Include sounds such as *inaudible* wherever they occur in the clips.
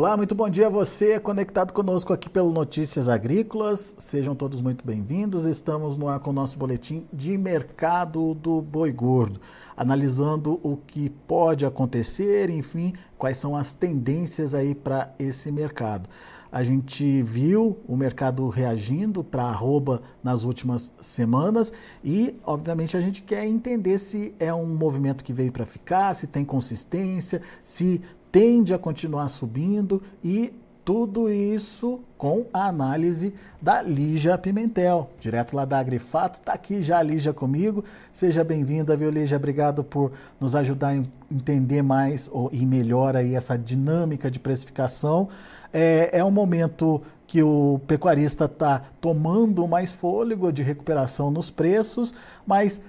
Olá, muito bom dia a você conectado conosco aqui pelo Notícias Agrícolas. Sejam todos muito bem-vindos. Estamos no ar com o nosso boletim de mercado do boi gordo, analisando o que pode acontecer, enfim, quais são as tendências aí para esse mercado. A gente viu o mercado reagindo para arroba nas últimas semanas e, obviamente, a gente quer entender se é um movimento que veio para ficar, se tem consistência, se tende a continuar subindo e tudo isso com a análise da Lígia Pimentel, direto lá da Agrifato. Está aqui já a Lígia comigo. Seja bem-vinda, viu, Lígia? Obrigado por nos ajudar a entender mais e melhor aí essa dinâmica de precificação. É, é um momento que o pecuarista está tomando mais fôlego de recuperação nos preços, mas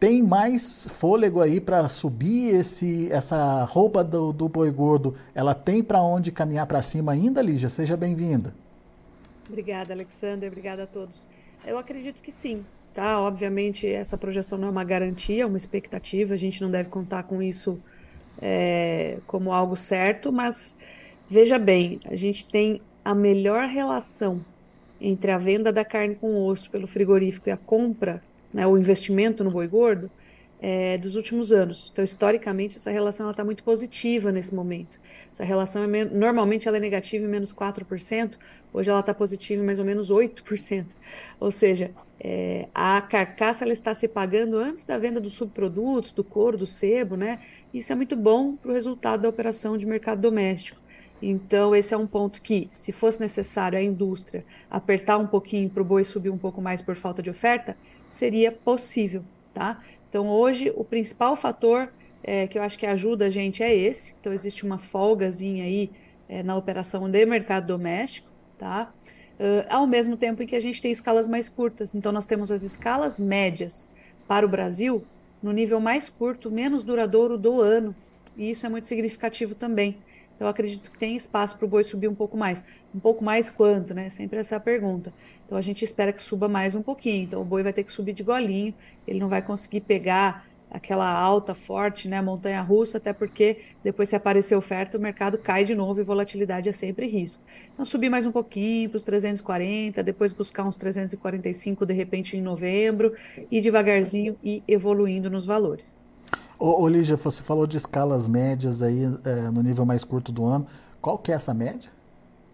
tem mais fôlego aí para subir esse, essa roupa do, do boi gordo? Ela tem para onde caminhar para cima ainda, Lígia? Seja bem-vinda. Obrigada, Alexander. Obrigada a todos. Eu acredito que sim. Tá? Obviamente, essa projeção não é uma garantia, é uma expectativa. A gente não deve contar com isso é, como algo certo, mas veja bem, a gente tem a melhor relação entre a venda da carne com osso pelo frigorífico e a compra né, o investimento no boi gordo, é, dos últimos anos. Então, historicamente, essa relação está muito positiva nesse momento. Essa relação, é normalmente, ela é negativa em menos 4%, hoje ela está positiva em mais ou menos 8%. Ou seja, é, a carcaça ela está se pagando antes da venda dos subprodutos, do couro, do sebo, né? Isso é muito bom para o resultado da operação de mercado doméstico. Então, esse é um ponto que, se fosse necessário a indústria apertar um pouquinho para o boi subir um pouco mais por falta de oferta, seria possível, tá? Então, hoje, o principal fator é, que eu acho que ajuda a gente é esse. Então, existe uma folgazinha aí é, na operação de mercado doméstico, tá? Uh, ao mesmo tempo em que a gente tem escalas mais curtas. Então, nós temos as escalas médias para o Brasil no nível mais curto, menos duradouro do ano. E isso é muito significativo também. Então, acredito que tem espaço para o boi subir um pouco mais. Um pouco mais quanto, né? Sempre essa pergunta. Então, a gente espera que suba mais um pouquinho. Então, o boi vai ter que subir de golinho, ele não vai conseguir pegar aquela alta forte, né, montanha russa, até porque depois se aparecer oferta, o mercado cai de novo e volatilidade é sempre risco. Então subir mais um pouquinho para os 340, depois buscar uns 345 de repente em novembro e devagarzinho e evoluindo nos valores. Ô, ô você falou de escalas médias aí é, no nível mais curto do ano. Qual que é essa média?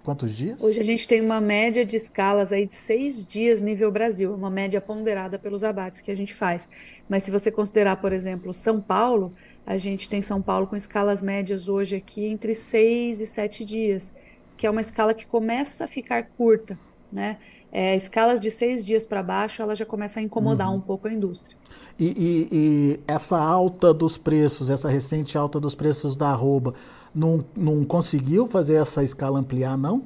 Quantos dias? Hoje a gente tem uma média de escalas aí de seis dias nível Brasil, uma média ponderada pelos abates que a gente faz. Mas se você considerar, por exemplo, São Paulo, a gente tem São Paulo com escalas médias hoje aqui entre seis e sete dias, que é uma escala que começa a ficar curta, né? É, escalas de seis dias para baixo, ela já começa a incomodar uhum. um pouco a indústria. E, e, e, essa alta dos preços, essa recente alta dos preços da arroba, não, não conseguiu fazer essa escala ampliar, não?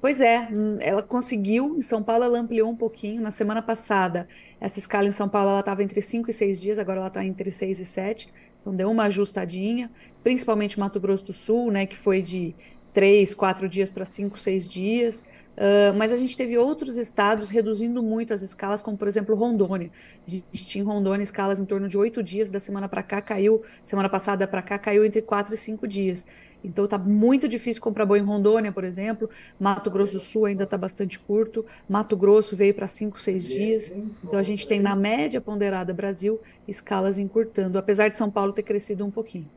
Pois é, ela conseguiu. Em São Paulo, ela ampliou um pouquinho. Na semana passada, essa escala em São Paulo estava entre 5 e 6 dias, agora ela está entre 6 e 7. Então, deu uma ajustadinha, principalmente Mato Grosso do Sul, né, que foi de 3, 4 dias para 5, 6 dias. Uh, mas a gente teve outros estados reduzindo muito as escalas, como por exemplo Rondônia. A gente tinha em Rondônia escalas em torno de oito dias, da semana para cá caiu, semana passada para cá caiu entre quatro e cinco dias. Então está muito difícil comprar boi em Rondônia, por exemplo. Mato Grosso do Sul ainda está bastante curto. Mato Grosso veio para cinco, seis dias. Então a gente tem na média ponderada Brasil escalas encurtando, apesar de São Paulo ter crescido um pouquinho.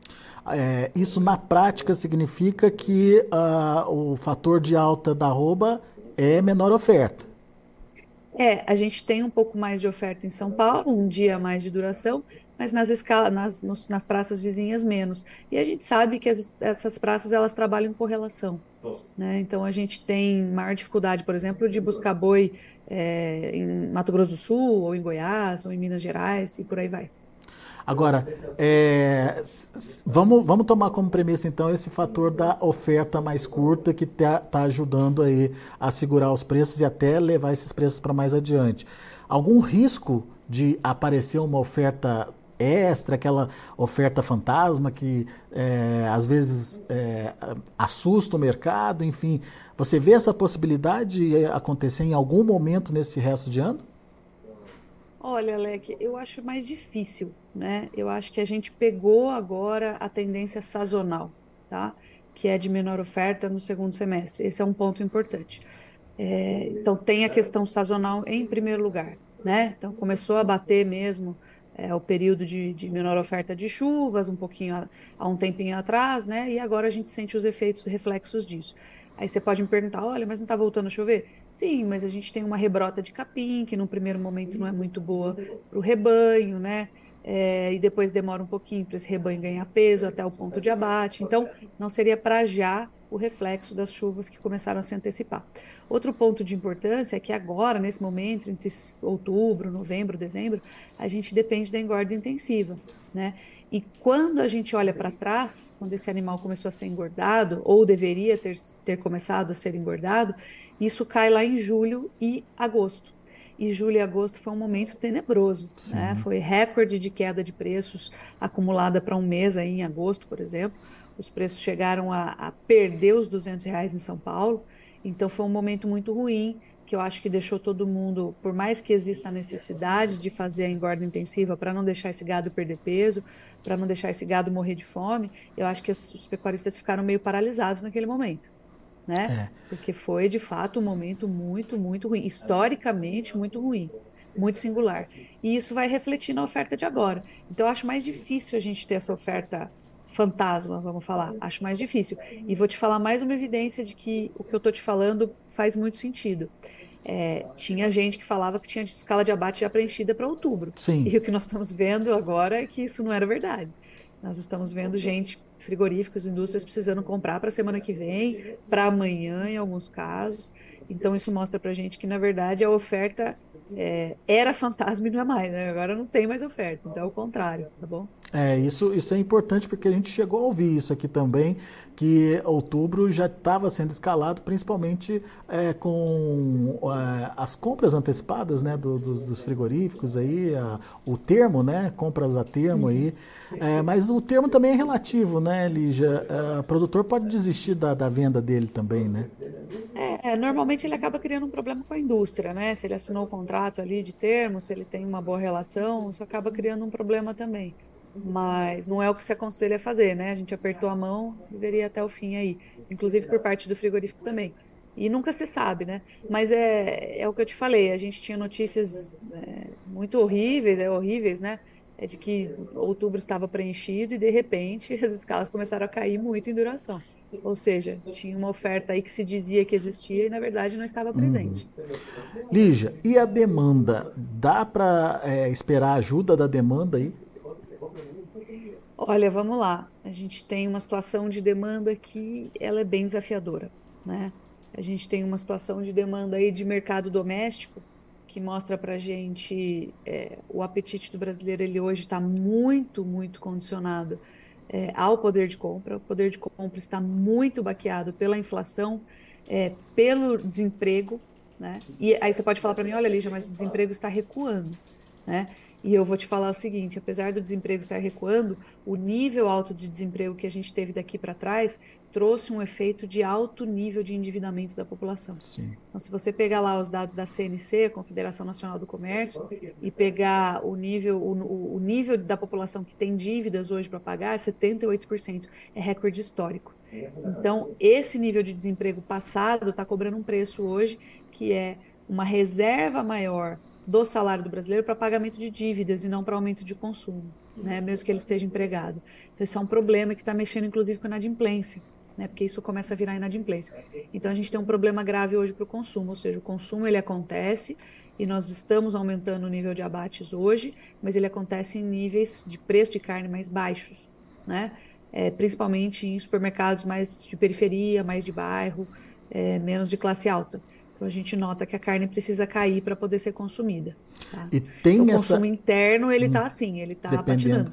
É, isso na prática significa que uh, o fator de alta da arroba é menor oferta. É, a gente tem um pouco mais de oferta em São Paulo, um dia mais de duração, mas nas escalas, nas, nos, nas praças vizinhas menos. E a gente sabe que as, essas praças elas trabalham em correlação. Né? Então a gente tem maior dificuldade, por exemplo, de buscar boi é, em Mato Grosso do Sul, ou em Goiás, ou em Minas Gerais, e por aí vai. Agora, é, vamos, vamos tomar como premissa então esse fator da oferta mais curta que está tá ajudando aí a segurar os preços e até levar esses preços para mais adiante. Algum risco de aparecer uma oferta extra, aquela oferta fantasma que é, às vezes é, assusta o mercado, enfim. Você vê essa possibilidade de acontecer em algum momento nesse resto de ano? Olha, Alec, eu acho mais difícil, né? Eu acho que a gente pegou agora a tendência sazonal, tá? que é de menor oferta no segundo semestre. Esse é um ponto importante. É, então, tem a questão sazonal em primeiro lugar. Né? Então, começou a bater mesmo é, o período de, de, menor oferta de chuvas, um pouquinho há um tempinho atrás, né? e agora a gente sente os efeitos, reflexos disso. Aí você pode me perguntar, olha, mas não está voltando a chover? Sim, mas a gente tem uma rebrota de capim, que no primeiro momento não é muito boa para o rebanho, né? É, e depois demora um pouquinho para esse rebanho ganhar peso até o ponto de abate. Então, não seria para já o reflexo das chuvas que começaram a se antecipar. Outro ponto de importância é que agora, nesse momento, entre outubro, novembro, dezembro, a gente depende da engorda intensiva, né? E quando a gente olha para trás, quando esse animal começou a ser engordado, ou deveria ter, ter começado a ser engordado, isso cai lá em julho e agosto. E julho e agosto foi um momento tenebroso, né? Foi recorde de queda de preços acumulada para um mês aí em agosto, por exemplo. Os preços chegaram a, a perder os 200 reais em São Paulo. Então foi um momento muito ruim que eu acho que deixou todo mundo, por mais que exista a necessidade de fazer a engorda intensiva para não deixar esse gado perder peso, para não deixar esse gado morrer de fome, eu acho que os, pecuaristas ficaram meio paralisados naquele momento. Né? É. Porque foi de fato um momento muito, muito ruim, historicamente muito ruim, muito singular. E isso vai refletir na oferta de agora. Então eu acho mais difícil a gente ter essa oferta fantasma, vamos falar. Acho mais difícil. E vou te falar mais uma evidência de que o que eu estou te falando faz muito sentido. É, tinha gente que falava que tinha escala de abate já preenchida para outubro. Sim. E o que nós estamos vendo agora é que isso não era verdade. Nós estamos vendo gente, frigoríficos, indústrias precisando comprar para a semana que vem, para amanhã, em alguns casos. Então, isso mostra para a gente que, na verdade, a oferta é, era fantasma e não é mais, né? Agora não tem mais oferta, então é o contrário, tá bom? É, isso, isso é importante porque a gente chegou a ouvir isso aqui também, que outubro já estava sendo escalado, principalmente é, com é, as compras antecipadas né, do, dos, dos, frigoríficos aí, a, o termo, né? Compras a termo aí. É, mas o termo também é relativo, né, Lígia? É, o produtor pode desistir da, da venda dele também, né? É, normalmente ele acaba criando um problema com a indústria, né? Se ele assinou o contrato ali de termo, se ele tem uma boa relação, isso acaba criando um problema também mas não é o que se aconselha a fazer, né? A gente apertou a mão, deveria até o fim aí, inclusive por parte do frigorífico também. E nunca se sabe, né? Mas é, é o que eu te falei, a gente tinha notícias é, muito horríveis, é horríveis, né? É de que outubro estava preenchido e de repente *laughs* as escalas começaram a cair muito em duração. Ou seja, tinha uma oferta aí que se dizia que existia e na verdade não estava presente. Uhum. Lígia, e a demanda? Dá para é, esperar ajuda da demanda aí? Olha, vamos lá. A gente tem uma situação de demanda que ela é bem desafiadora, né? A gente tem uma situação de demanda aí de mercado doméstico que mostra para gente é, o apetite do brasileiro. Ele hoje está muito, muito condicionado é, ao poder de compra. O poder de compra está muito baqueado pela inflação, é, pelo desemprego, né? E aí você pode falar para mim, olha, Lígia, mas o desemprego está recuando, né? E eu vou te falar o seguinte: apesar do desemprego estar recuando, o nível alto de desemprego que a gente teve daqui para trás trouxe um efeito de alto nível de endividamento da população. Sim. Então, se você pegar lá os dados da CNC, Confederação Nacional do Comércio, e pegar o nível, o, o nível da população que tem dívidas hoje para pagar, 78%. É recorde histórico. Então, esse nível de desemprego passado está cobrando um preço hoje que é uma reserva maior do salário do brasileiro para pagamento de dívidas e não para aumento de consumo, né? mesmo que ele esteja empregado. Então, isso é um problema que está mexendo, inclusive, com a inadimplência, né? porque isso começa a virar inadimplência. Então, a gente tem um problema grave hoje para o consumo, ou seja, o consumo ele acontece e nós estamos aumentando o nível de abates hoje, mas ele acontece em níveis de preço de carne mais baixos, né? É, principalmente em supermercados mais de periferia, mais de bairro, é, menos de classe alta. Então a gente nota que a carne precisa cair para poder ser consumida. Tá? E tem o essa... consumo interno ele está hum, assim, ele está patinando.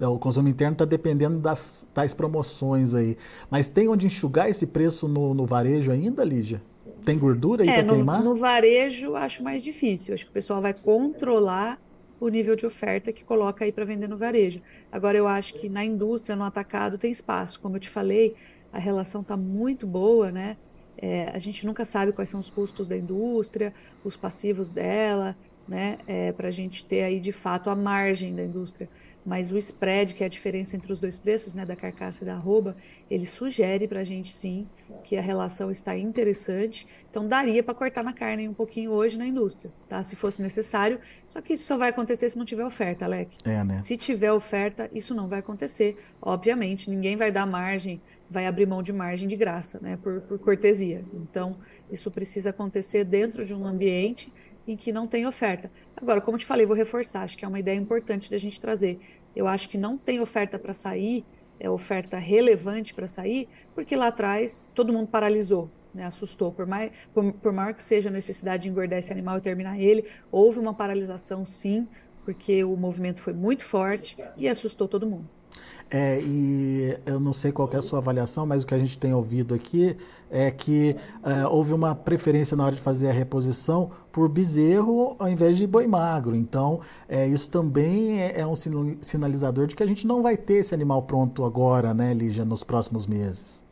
É, o consumo interno está dependendo das tais promoções aí. Mas tem onde enxugar esse preço no, no varejo ainda, Lígia? Tem gordura aí é, para queimar? No varejo acho mais difícil. Acho que o pessoal vai controlar o nível de oferta que coloca aí para vender no varejo. Agora eu acho que na indústria, no atacado, tem espaço. Como eu te falei, a relação está muito boa, né? É, a gente nunca sabe quais são os custos da indústria, os passivos dela. né, é, para a gente ter aí de fato a margem da indústria mas o spread, que é a diferença entre os dois preços, né, da carcaça e da arroba, ele sugere para a gente sim que a relação está interessante. Então daria para cortar na carne um pouquinho hoje na indústria, tá? Se fosse necessário. Só que isso só vai acontecer se não tiver oferta, Alec. É, né? Se tiver oferta, isso não vai acontecer. Obviamente, ninguém vai dar margem, vai abrir mão de margem de graça, né? Por, por cortesia. Então, isso precisa acontecer dentro de um ambiente em que não tem oferta. Agora, como te falei, vou reforçar, acho que é uma ideia importante da gente trazer. Eu acho que não tem oferta para sair, é oferta relevante para sair, porque lá atrás todo mundo paralisou, né, assustou. Por, mais, por, por maior que seja a necessidade de engordar esse animal e terminar ele, houve uma paralisação sim, porque o movimento foi muito forte e assustou todo mundo. É, e eu não sei qual é a sua avaliação, mas o que a gente tem ouvido aqui é que é, houve uma preferência na hora de fazer a reposição por bezerro ao invés de boi magro. Então, é, isso também é, é um sinalizador de que a gente não vai ter esse animal pronto agora, né, Lígia, nos próximos meses.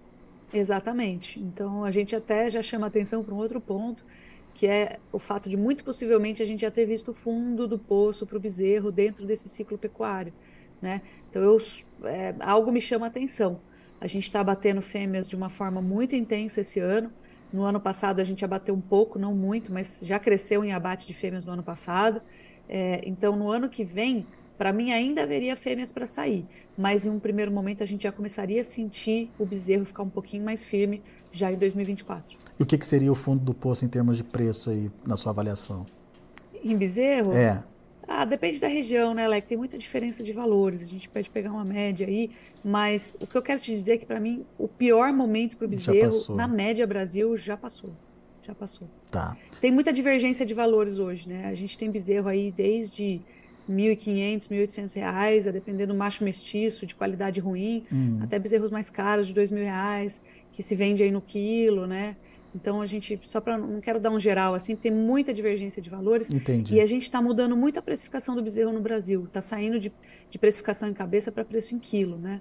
Exatamente. Então, a gente até já chama atenção para um outro ponto, que é o fato de muito possivelmente a gente já ter visto o fundo do poço para o bezerro dentro desse ciclo pecuário. Né? Então, eu, é, algo me chama a atenção. A gente está abatendo fêmeas de uma forma muito intensa esse ano. No ano passado, a gente abateu um pouco, não muito, mas já cresceu em abate de fêmeas no ano passado. É, então, no ano que vem, para mim, ainda haveria fêmeas para sair, mas em um primeiro momento a gente já começaria a sentir o bezerro ficar um pouquinho mais firme já em 2024. E o que, que seria o fundo do poço em termos de preço aí, na sua avaliação? Em bezerro? É. Ah, depende da região, né, Alec? Tem muita diferença de valores. A gente pode pegar uma média aí, mas o que eu quero te dizer é que, para mim, o pior momento para o bezerro, na média Brasil, já passou. Já passou. Tá. Tem muita divergência de valores hoje, né? A gente tem bezerro aí desde 1.500, 1.800 reais, a depender do macho mestiço, de qualidade ruim, hum. até bezerros mais caros, de 2 mil reais, que se vende aí no quilo, né? Então a gente, só para não quero dar um geral assim, tem muita divergência de valores. Entendi. E a gente está mudando muito a precificação do bezerro no Brasil. Está saindo de, de precificação em cabeça para preço em quilo, né?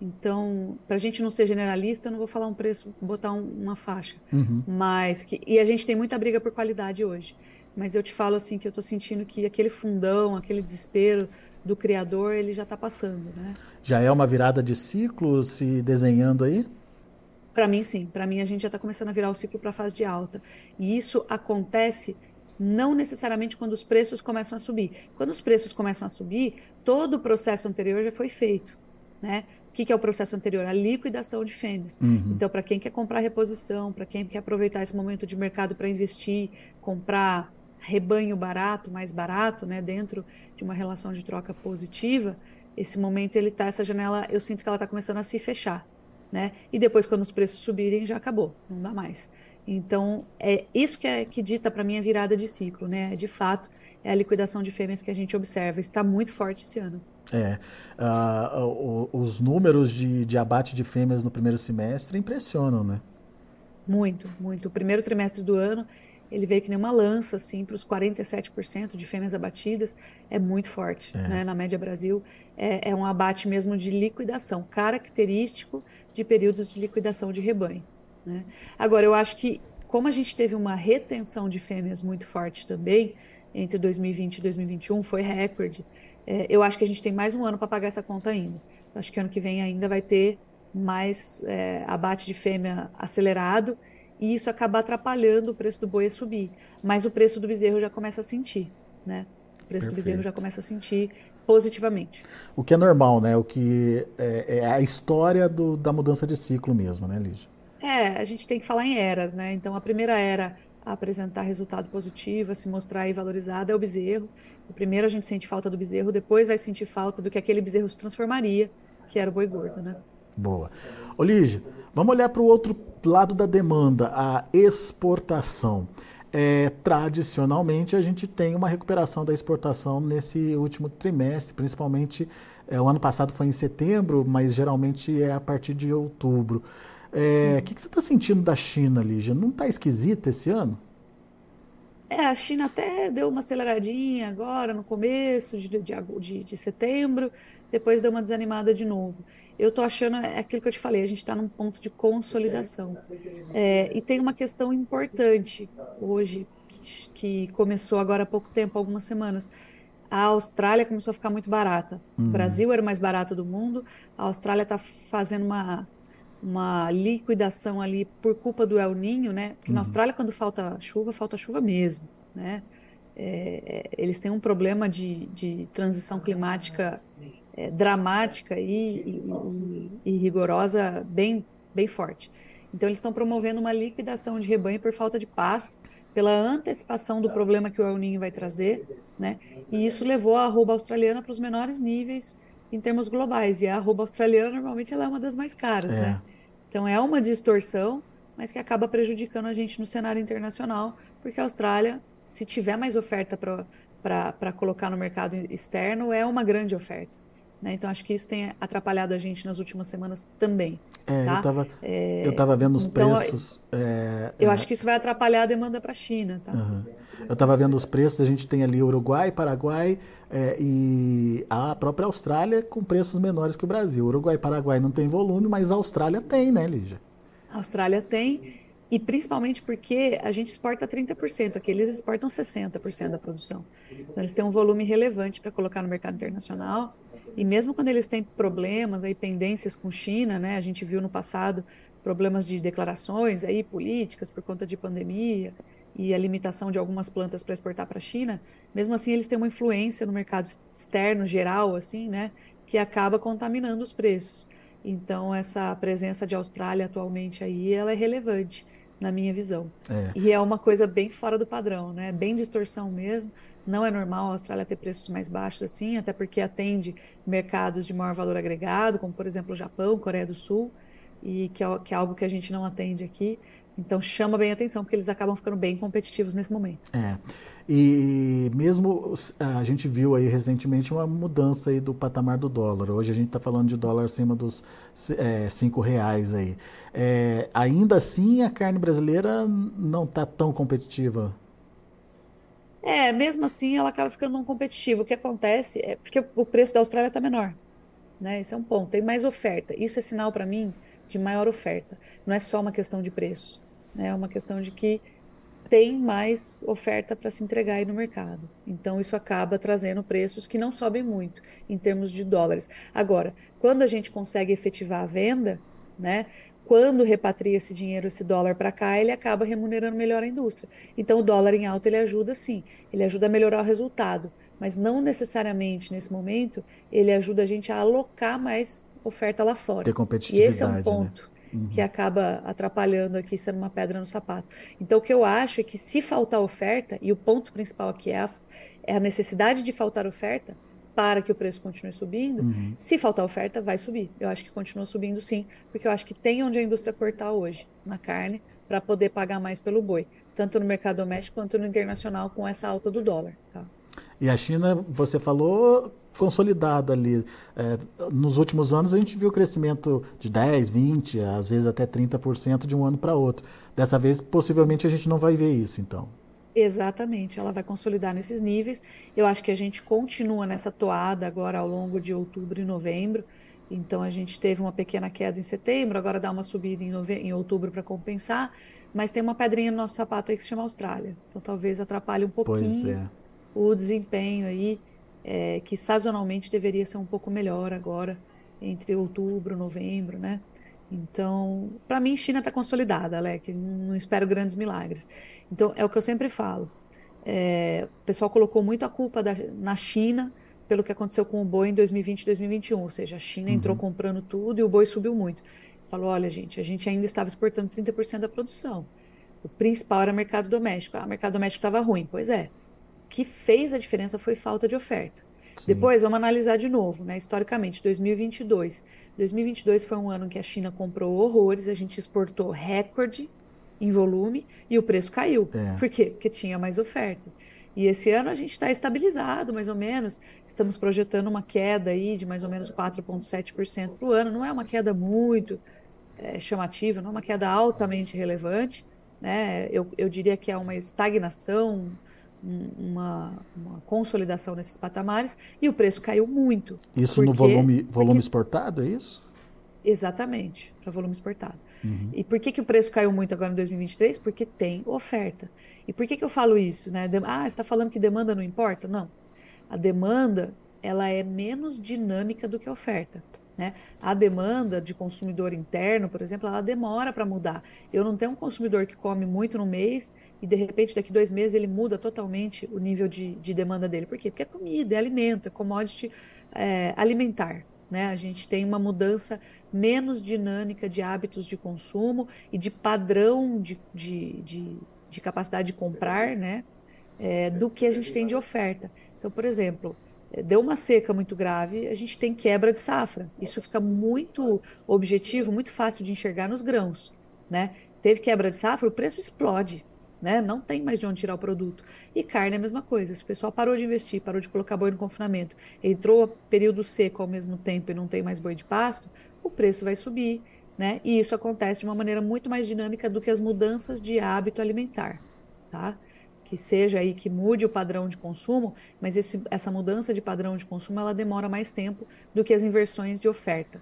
Então, para a gente não ser generalista, eu não vou falar um preço, botar um, uma faixa. Uhum. Mas que, e a gente tem muita briga por qualidade hoje. Mas eu te falo assim que eu estou sentindo que aquele fundão, aquele desespero do criador, ele já está passando, né? Já é uma virada de ciclo se desenhando aí? Para mim, sim. Para mim, a gente já está começando a virar o ciclo para a fase de alta. E isso acontece não necessariamente quando os preços começam a subir. Quando os preços começam a subir, todo o processo anterior já foi feito. Né? O que, que é o processo anterior? A liquidação de fêmeas. Uhum. Então, para quem quer comprar reposição, para quem quer aproveitar esse momento de mercado para investir, comprar rebanho barato, mais barato, né, dentro de uma relação de troca positiva, esse momento ele tá, essa janela, eu sinto que ela está começando a se fechar né? E depois, quando os preços subirem, já acabou, não dá mais. Então, é isso que, é, que dita para mim a virada de ciclo, né? De fato, é a liquidação de fêmeas que a gente observa. Está muito forte esse ano. É, uh, os números de, de abate de fêmeas no primeiro semestre impressionam, né? Muito, muito. O primeiro trimestre do ano, ele veio que nem uma lança, assim, para os 47% de fêmeas abatidas, é muito forte, é. né? Na média Brasil, é, é um abate mesmo de liquidação, característico de períodos de liquidação de rebanho. Né? Agora, eu acho que, como a gente teve uma retenção de fêmeas muito forte também, entre 2020 e 2021, foi recorde, é, eu acho que a gente tem mais um ano para pagar essa conta ainda. Então, acho que ano que vem ainda vai ter mais é, abate de fêmea acelerado e isso acaba atrapalhando o preço do boi a subir. Mas o preço do bezerro já começa a sentir, né? O preço Perfeito. do bezerro já começa a sentir positivamente. O que é normal, né? O que é, é a história do, da mudança de ciclo mesmo, né, Lígia? É, a gente tem que falar em eras, né? Então, a primeira era a apresentar resultado positivo, a se mostrar aí valorizada é o bezerro. O primeiro a gente sente falta do bezerro, depois vai sentir falta do que aquele bezerro se transformaria, que era o boi gordo, né? Boa. Ô, Lígia, vamos olhar para o outro lado da demanda, a exportação é, tradicionalmente a gente tem uma recuperação da exportação nesse último trimestre, principalmente é, o ano passado foi em setembro, mas geralmente é a partir de outubro. O é, que, que, você está sentindo da China, Lígia? Não está esquisito esse ano? É, a China até deu uma aceleradinha agora, no começo de, de, de, de setembro, depois deu uma desanimada de novo eu estou achando, é aquilo que eu te falei, a gente está num ponto de consolidação. É, e tem uma questão importante hoje, que que começou agora há pouco tempo, algumas semanas. A Austrália começou a ficar muito barata. Uhum. O Brasil era o mais barato do mundo. A Austrália está fazendo uma, uma liquidação ali por culpa do El Ninho, né? Porque uhum. na Austrália, quando falta chuva, falta chuva mesmo, né? É, é, eles têm um problema de, de transição climática é, dramática e, e, e, rigorosa bem, bem forte. Então, eles estão promovendo uma liquidação de rebanho por falta de pasto, pela antecipação do problema que o El Ninho vai trazer, né? E isso levou a arroba australiana para os menores níveis em termos globais. E a arroba australiana, normalmente, ela é uma das mais caras, é. né? Então, é uma distorção, mas que acaba prejudicando a gente no cenário internacional, porque a Austrália se tiver mais oferta para colocar no mercado externo, é uma grande oferta. Né? Então, acho que isso tem atrapalhado a gente nas últimas semanas também. É, tá? eu estava é, eu tava vendo os então, preços. É, eu é. acho que isso vai atrapalhar a demanda para a China. Tá? Uhum. Eu estava vendo os preços, a gente tem ali Uruguai, Paraguai é, e a própria Austrália com preços menores que o Brasil. Uruguai e Paraguai não tem volume, mas a Austrália tem, né, Lígia? A Austrália tem. E principalmente porque a gente exporta 30%, aqui eles exportam 60% da produção. Então eles têm um volume relevante para colocar no mercado internacional. E mesmo quando eles têm problemas, aí pendências com China, né? A gente viu no passado problemas de declarações aí políticas por conta de pandemia e a limitação de algumas plantas para exportar para a China. Mesmo assim, eles têm uma influência no mercado externo geral, assim, né? Que acaba contaminando os preços. Então essa presença de Austrália atualmente aí, ela é relevante na minha visão. É. E é uma coisa bem fora do padrão, né? Bem distorção mesmo. Não é normal a Austrália ter preços mais baixos assim, até porque atende mercados de maior valor agregado, como por exemplo o Japão, Coreia do Sul, e que é, que é algo que a gente não atende aqui. Então chama bem atenção, porque eles acabam ficando bem competitivos nesse momento. É. E mesmo a gente viu aí recentemente uma mudança aí do patamar do dólar. Hoje a gente está falando de dólar acima dos é, cinco reais aí. É, ainda assim a carne brasileira não está tão competitiva. É, mesmo assim ela acaba ficando não competitiva. O que acontece é porque o preço da Austrália está menor. Né? Esse é um ponto. Tem mais oferta. Isso é sinal para mim de maior oferta. Não é só uma questão de preço. Né? É uma questão de que tem mais oferta para se entregar aí no mercado. Então, isso acaba trazendo preços que não sobem muito em termos de dólares. Agora, quando a gente consegue efetivar a venda, né, quando repatria esse dinheiro, esse dólar para cá, ele acaba remunerando melhor a indústria. Então, o dólar em alta ele ajuda sim, ele ajuda a melhorar o resultado, mas não necessariamente nesse momento ele ajuda a gente a alocar mais oferta lá fora. Ter competitividade. E esse é um ponto. Né? uhum. que acaba atrapalhando aqui, sendo uma pedra no sapato. Então, o que eu acho é que se faltar oferta, e o ponto principal aqui é a, é a necessidade de faltar oferta para que o preço continue subindo, uhum. se faltar oferta, vai subir. Eu acho que continua subindo sim, porque eu acho que tem onde a indústria cortar hoje, na carne, para poder pagar mais pelo boi, tanto no mercado doméstico quanto no internacional, com essa alta do dólar. Tá? E a China, você falou, consolidada ali. É, nos últimos anos a gente viu crescimento de 10, 20, às vezes até 30% de um ano para outro. Dessa vez, possivelmente, a gente não vai ver isso, então. Exatamente, ela vai consolidar nesses níveis. Eu acho que a gente continua nessa toada agora ao longo de outubro e novembro. Então a gente teve uma pequena queda em setembro, agora dá uma subida em, nove... em outubro para compensar, mas tem uma pedrinha no nosso sapato aí que se chama Austrália. Então talvez atrapalhe um pouquinho é. o desempenho aí é, que sazonalmente deveria ser um pouco melhor agora, entre outubro, novembro, né? Então, para mim, China está consolidada, Alec, não espero grandes milagres. Então, é o que eu sempre falo. É, o pessoal colocou muito a culpa da, na China pelo que aconteceu com o boi em 2020 e 2021, ou seja, a China uhum. entrou comprando tudo e o boi subiu muito. Falou, olha gente, a gente ainda estava exportando 30% da produção. O principal era mercado doméstico. Ah, o mercado doméstico estava ruim. Pois é, que fez a diferença foi falta de oferta. Sim. Depois, vamos analisar de novo, né? Historicamente, 2022. 2022 foi um ano que a China comprou horrores, a gente exportou recorde em volume e o preço caiu. É. Por quê? Porque tinha mais oferta. E esse ano a gente está estabilizado, mais ou menos. Estamos projetando uma queda aí de mais ou menos 4,7% para o ano. Não é uma queda muito é, chamativa, não é uma queda altamente relevante. Né? Eu, eu diria que é uma estagnação, uma, uma, consolidação nesses patamares e o preço caiu muito. Isso porque, no volume, volume porque, exportado, é isso? Exatamente, para volume exportado. Uhum. E por que, que o preço caiu muito agora em 2023? Porque tem oferta. E por que, que eu falo isso? Né? Ah, você está falando que demanda não importa? Não. A demanda ela é menos dinâmica do que a oferta. Né? A demanda de consumidor interno, por exemplo, ela demora para mudar. Eu não tenho um consumidor que come muito no mês e de repente daqui dois meses ele muda totalmente o nível de, de demanda dele. Por quê? Porque é comida, é alimento, é commodity é, alimentar. Né? A gente tem uma mudança menos dinâmica de hábitos de consumo e de padrão de, de, de, de capacidade de comprar né? É, do que a gente tem de oferta. Então, por exemplo, deu uma seca muito grave, a gente tem quebra de safra. Isso fica muito objetivo, muito fácil de enxergar nos grãos. Né? Teve quebra de safra, o preço explode. Né? Não tem mais de onde tirar o produto. E carne é a mesma coisa. Se o pessoal parou de investir, parou de colocar boi no confinamento, entrou período seco ao mesmo tempo e não tem mais boi de pasto, o preço vai subir. Né? E isso acontece de uma maneira muito mais dinâmica do que as mudanças de hábito alimentar. Tá? Que seja aí que mude o padrão de consumo, mas esse, essa mudança de padrão de consumo ela demora mais tempo do que as inversões de oferta.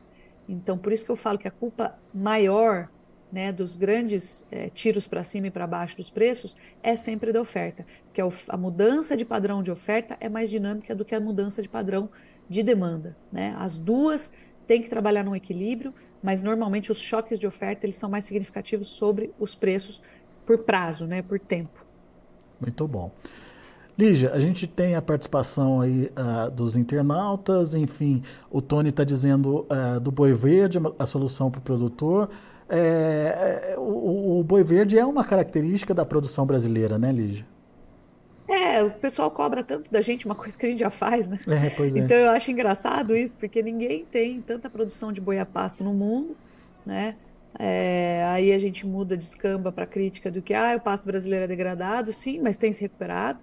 Então, por isso que eu falo que a culpa maior né, dos grandes é, tiros para cima e para baixo dos preços é sempre da oferta, porque a, a, mudança de padrão de oferta é mais dinâmica do que a mudança de padrão de demanda. Né? As duas têm que trabalhar num equilíbrio, mas normalmente os choques de oferta eles são mais significativos sobre os preços por prazo, né, por tempo. Muito bom. Lígia, a gente tem a participação aí uh, dos internautas, enfim, o Tony está dizendo uh, do boi verde, a solução para o produtor. É, é, o, o, boi verde é uma característica da produção brasileira, né, Lígia? É, o pessoal cobra tanto da gente, uma coisa que a gente já faz, né? É, pois é. Então eu acho engraçado isso, porque ninguém tem tanta produção de boi a pasto no mundo, né? É, aí a gente muda, descamba para a crítica do que ah, o pasto brasileiro é degradado, sim, mas tem se recuperado.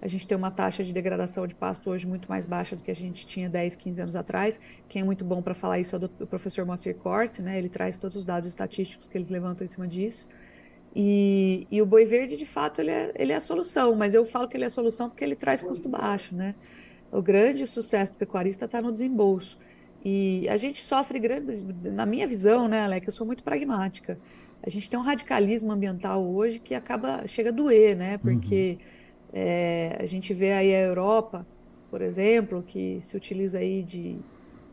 A gente tem uma taxa de degradação de pasto hoje muito mais baixa do que a gente tinha 10, 15 anos atrás. Quem é muito bom para falar isso é o professor Moacir Corse, né? ele traz todos os dados estatísticos que eles levantam em cima disso. E, e o boi verde, de fato, ele é, ele é a solução, mas eu falo que ele é a solução porque ele traz custo baixo. Né? O grande sucesso do pecuarista está no desembolso. E a gente sofre grande, na minha visão, né, Alec, eu sou muito pragmática. A gente tem um radicalismo ambiental hoje que acaba, chega a doer, né? Porque uhum. é, a gente vê aí a Europa, por exemplo, que se utiliza aí de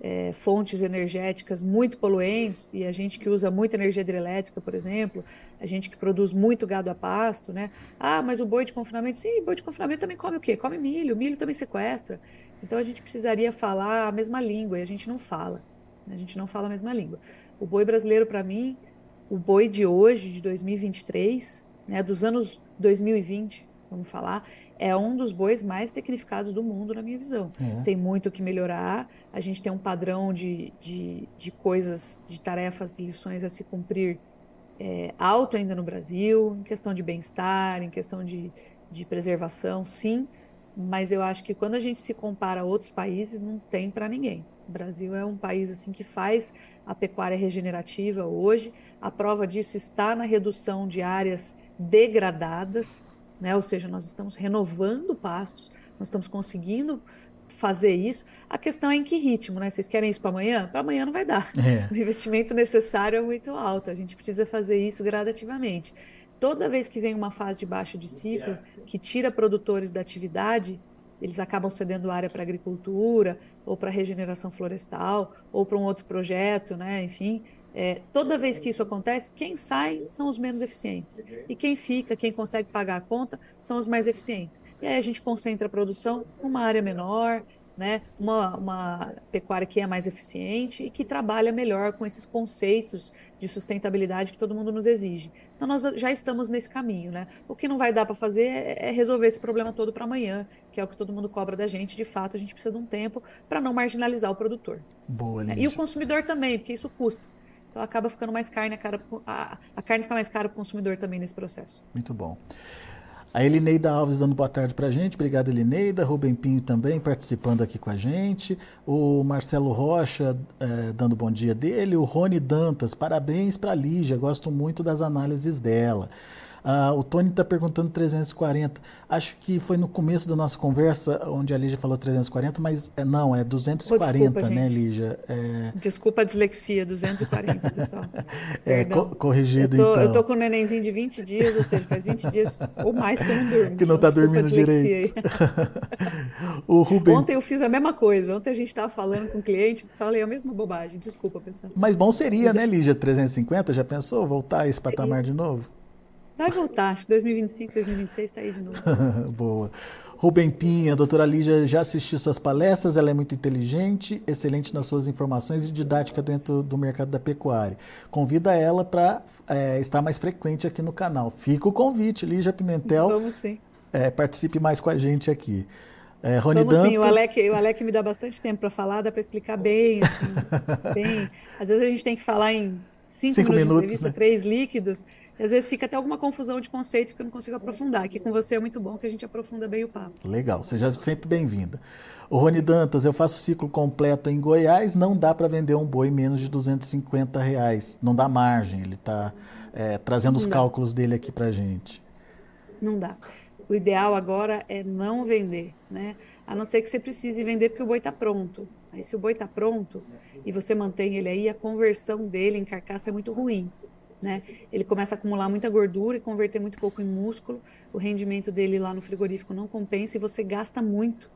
é, fontes energéticas muito poluentes e a gente que usa muita energia hidrelétrica, por exemplo, a gente que produz muito gado a pasto, né? Ah, mas o boi de confinamento, sim, boi de confinamento também come o quê? Come milho, milho também sequestra. Então a gente precisaria falar a mesma língua e a gente não fala. A gente não fala a mesma língua. O boi brasileiro, para mim, o boi de hoje, de 2023, né, dos anos 2020, vamos falar, é um dos bois mais tecnificados do mundo, na minha visão. É. Tem muito que melhorar, a gente tem um padrão de, de, de coisas, de tarefas e lições a se cumprir é, alto ainda no Brasil, em questão de bem-estar, em questão de, de preservação, sim, mas eu acho que quando a gente se compara a outros países, não tem para ninguém. O Brasil é um país assim que faz a pecuária regenerativa hoje. A prova disso está na redução de áreas degradadas, né? Ou seja, nós estamos renovando pastos, nós estamos conseguindo fazer isso. A questão é em que ritmo, né? Vocês querem isso para amanhã? Para amanhã não vai dar. É. *laughs* O investimento necessário é muito alto. A gente precisa fazer isso gradativamente. Toda vez que vem uma fase de baixa de ciclo que tira produtores da atividade, eles acabam cedendo área para agricultura ou para regeneração florestal ou para um outro projeto, né? Enfim, é, toda vez que isso acontece, quem sai são os menos eficientes. E quem fica, quem consegue pagar a conta, são os mais eficientes. E aí a gente concentra a produção numa área menor, né? uma, uma pecuária que é mais eficiente e que trabalha melhor com esses conceitos de sustentabilidade que todo mundo nos exige. Então nós já estamos nesse caminho. Né? O que não vai dar para fazer é, é resolver esse problema todo para amanhã, que é o que todo mundo cobra da gente. De fato, a gente precisa de um tempo para não marginalizar o produtor. Boa, né? E o consumidor também, porque isso custa. Então acaba ficando mais carne, a, cara, a, a carne fica mais cara para o consumidor também nesse processo. Muito bom. A Elineida Alves dando boa tarde para a gente. Obrigado, Elineida. Rubem Pinho também participando aqui com a gente. O Marcelo Rocha eh, dando bom dia dele. O Rony Dantas, parabéns para a Lígia. Gosto muito das análises dela. Uh, o Tony está perguntando 340. Acho que foi no começo da nossa conversa onde a Lígia falou 340, mas é, não, é 240, oh, desculpa, né, Lígia? É... Desculpa a dislexia, 240, *laughs* pessoal. é, co corrigido eu tô, então. Eu tô com um nenenzinho de 20 dias, ou seja, faz 20 dias ou mais que eu não durmo. Que não está dormindo direito. *laughs* o Ruben... Ontem eu fiz a mesma coisa. Ontem a gente estava falando com o cliente, falei a mesma bobagem. Desculpa, pessoal. Mas bom seria, mas, né, Lígia, 350? Já pensou voltar a esse patamar de novo? Vai voltar, acho que 2025, 2026 está aí de novo. *laughs* Boa. Rubem Pinha, a doutora Lígia já assistiu suas palestras, ela é muito inteligente, excelente nas suas informações e didática dentro do mercado da pecuária. Convida ela para é, estar mais frequente aqui no canal. Fica o convite, Lígia Pimentel. Vamos sim. É, participe mais com a gente aqui. É, Rony Vamos Dantas... sim, o Alec, o Alec me dá bastante tempo para falar, dá para explicar bem, assim, *laughs* bem. Às vezes a gente tem que falar em cinco, cinco minutos, minutos de entrevista, né? três líquidos, às vezes fica até alguma confusão de conceito que eu não consigo aprofundar. Aqui com você é muito bom que a gente aprofunda bem o papo. Legal, seja sempre bem-vinda. O Rony Dantas, eu faço ciclo completo em Goiás, não dá para vender um boi menos de 250 reais. Não dá margem, ele está é, trazendo não os dá. cálculos dele aqui para gente. Não dá. O ideal agora é não vender, né? A não ser que você precise vender porque o boi está pronto. Aí se o boi está pronto e você mantém ele aí, a conversão dele em carcaça é muito ruim né? Ele começa a acumular muita gordura e converter muito pouco em músculo. O rendimento dele lá no frigorífico não compensa e você gasta muito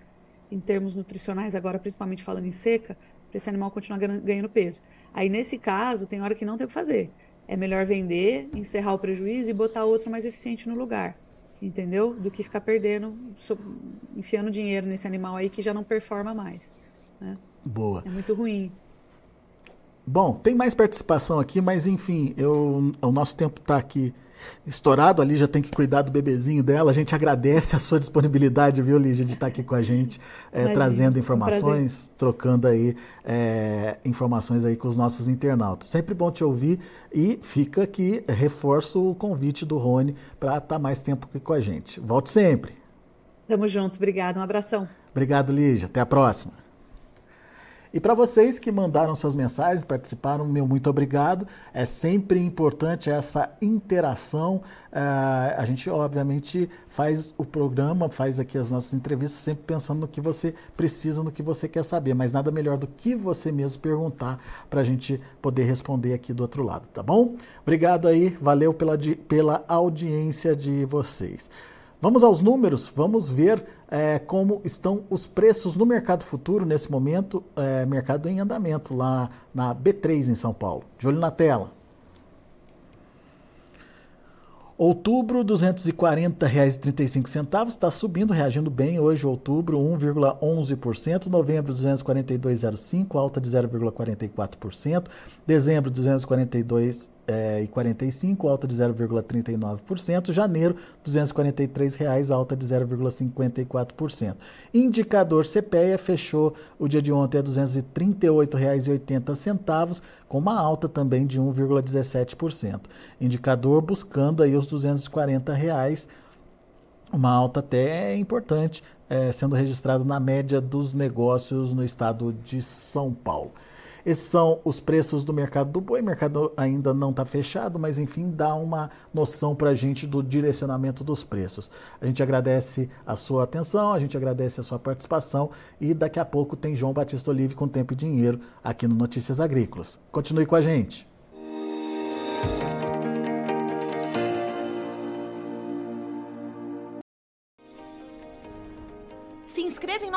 em termos nutricionais, agora principalmente falando em seca, para esse animal continuar ganhando peso. Aí nesse caso, tem hora que não tem o que fazer. É melhor vender, encerrar o prejuízo e botar outro mais eficiente no lugar. Entendeu? Do que ficar perdendo, enfiando dinheiro nesse animal aí que já não performa mais. Né? Boa. É muito ruim. Bom, tem mais participação aqui, mas enfim, eu, o nosso tempo está aqui estourado. Ali já tem que cuidar do bebezinho dela. A gente agradece a sua disponibilidade, viu, Lígia, de estar tá aqui com a gente, é, trazendo informações, um trocando aí é, informações aí com os nossos internautas. Sempre bom te ouvir e fica aqui, reforço o convite do Rony para estar tá mais tempo aqui com a gente. Volte sempre. Tamo junto, obrigado, um abração. Obrigado, Lígia. Até a próxima. E para vocês que mandaram suas mensagens, participaram, meu muito obrigado. É sempre importante essa interação. Uh, a gente, obviamente, faz o programa, faz aqui as nossas entrevistas, sempre pensando no que você precisa, no que você quer saber. Mas nada melhor do que você mesmo perguntar para a gente poder responder aqui do outro lado, tá bom? Obrigado aí, valeu pela, pela audiência de vocês. Vamos aos números, vamos ver é, como estão os preços no mercado futuro nesse momento, é, mercado em andamento lá na B3 em São Paulo. De olho na tela. Outubro, R$ 240,35 está subindo, reagindo bem hoje, outubro, 1,11%, novembro, 242,05, alta de 0,44%, dezembro, 242 é, e 45, alta de 0,39%. Janeiro, 243 reais, alta de 0,54%. Indicador CPEA fechou o dia de ontem a R$ 238,80, com uma alta também de 1,17%. Indicador buscando aí os 240 reais, uma alta até importante, é, sendo registrado na média dos negócios no estado de São Paulo. Esses são os preços do mercado do boi. O mercado ainda não está fechado, mas enfim, dá uma noção para a gente do direcionamento dos preços. A gente agradece a sua atenção, a gente agradece a sua participação e daqui a pouco tem João Batista Olive com Tempo e Dinheiro aqui no Notícias Agrícolas. Continue com a gente.